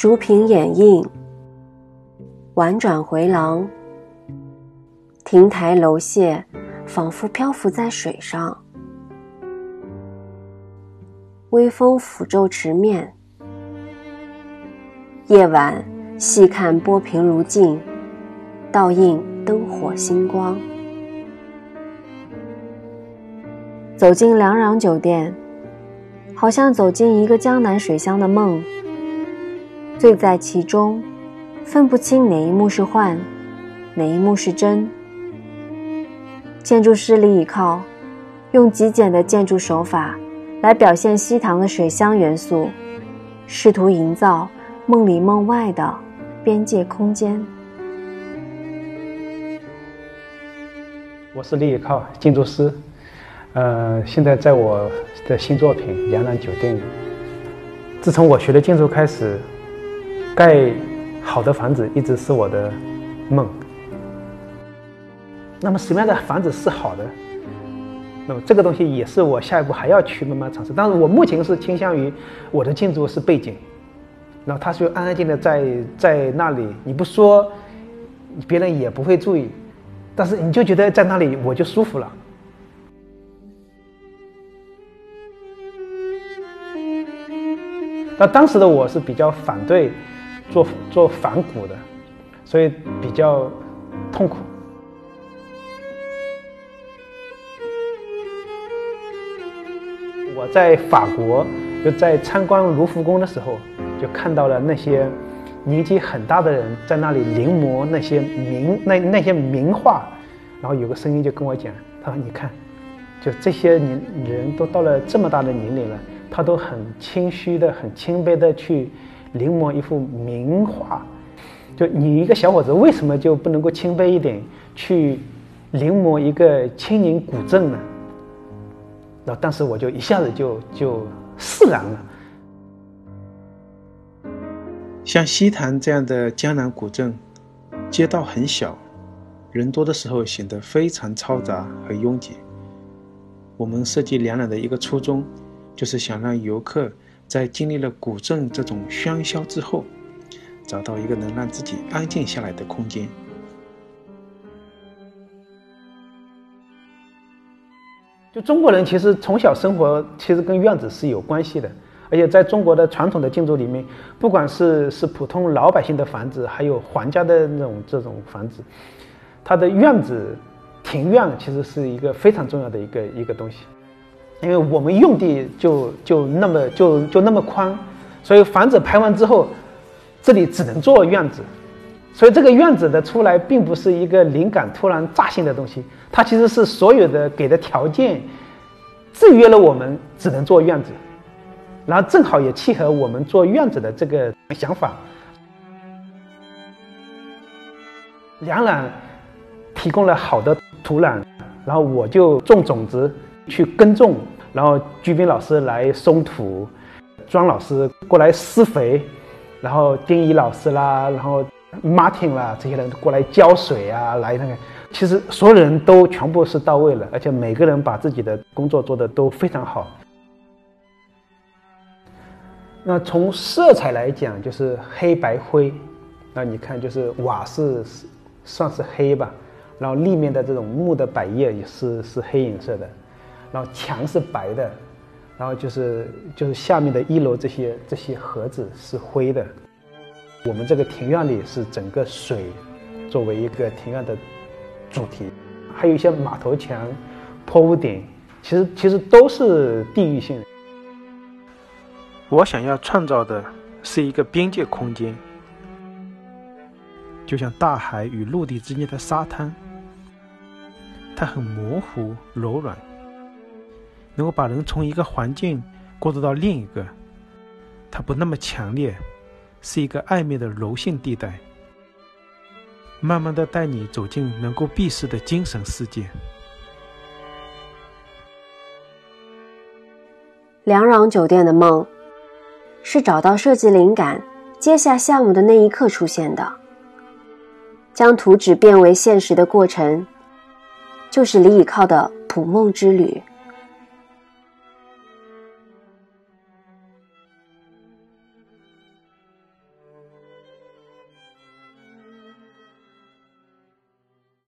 竹屏掩映，婉转回廊。亭台楼榭，仿佛漂浮在水上。微风抚皱池面。夜晚细看波平如镜，倒映灯火星光。走进梁壤酒店，好像走进一个江南水乡的梦。醉在其中，分不清哪一幕是幻，哪一幕是真。建筑师李以靠用极简的建筑手法来表现西塘的水乡元素，试图营造梦里梦外的边界空间。我是李以靠，建筑师。呃，现在在我的新作品《梁壤酒店里》。自从我学了建筑开始。盖好的房子一直是我的梦。那么什么样的房子是好的？那么这个东西也是我下一步还要去慢慢尝试。但是我目前是倾向于我的建筑是背景，然后它就安安静静的在在那里，你不说，别人也不会注意，但是你就觉得在那里我就舒服了。那当时的我是比较反对。做做反骨的，所以比较痛苦。我在法国就在参观卢浮宫的时候，就看到了那些年纪很大的人在那里临摹那些名那那些名画，然后有个声音就跟我讲，他说：“你看，就这些年人都到了这么大的年龄了，他都很谦虚的、很谦卑的去。”临摹一幅名画，就你一个小伙子，为什么就不能够谦卑一点，去临摹一个千年古镇呢？那当时我就一下子就就释然了。像西坛这样的江南古镇，街道很小，人多的时候显得非常嘈杂和拥挤。我们设计两览的一个初衷，就是想让游客。在经历了古镇这种喧嚣之后，找到一个能让自己安静下来的空间。就中国人其实从小生活其实跟院子是有关系的，而且在中国的传统的建筑里面，不管是是普通老百姓的房子，还有皇家的那种这种房子，它的院子、庭院其实是一个非常重要的一个一个东西。因为我们用地就就那么就就那么宽，所以房子排完之后，这里只能做院子，所以这个院子的出来并不是一个灵感突然乍现的东西，它其实是所有的给的条件制约了我们只能做院子，然后正好也契合我们做院子的这个想法。梁壤提供了好的土壤，然后我就种种子。去耕种，然后居斌老师来松土，庄老师过来施肥，然后丁怡老师啦，然后 Martin 啦，这些人过来浇水啊，来那个，其实所有人都全部是到位了，而且每个人把自己的工作做得都非常好。那从色彩来讲，就是黑白灰，那你看就是瓦是算是黑吧，然后立面的这种木的百叶也是是黑颜色的。然后墙是白的，然后就是就是下面的一楼这些这些盒子是灰的。我们这个庭院里是整个水作为一个庭院的主题，还有一些马头墙、坡屋顶，其实其实都是地域性。我想要创造的是一个边界空间，就像大海与陆地之间的沙滩，它很模糊、柔软。能够把人从一个环境过渡到另一个，它不那么强烈，是一个暧昧的柔性地带，慢慢的带你走进能够避世的精神世界。梁壤酒店的梦，是找到设计灵感、接下项目的那一刻出现的。将图纸变为现实的过程，就是李倚靠的捕梦之旅。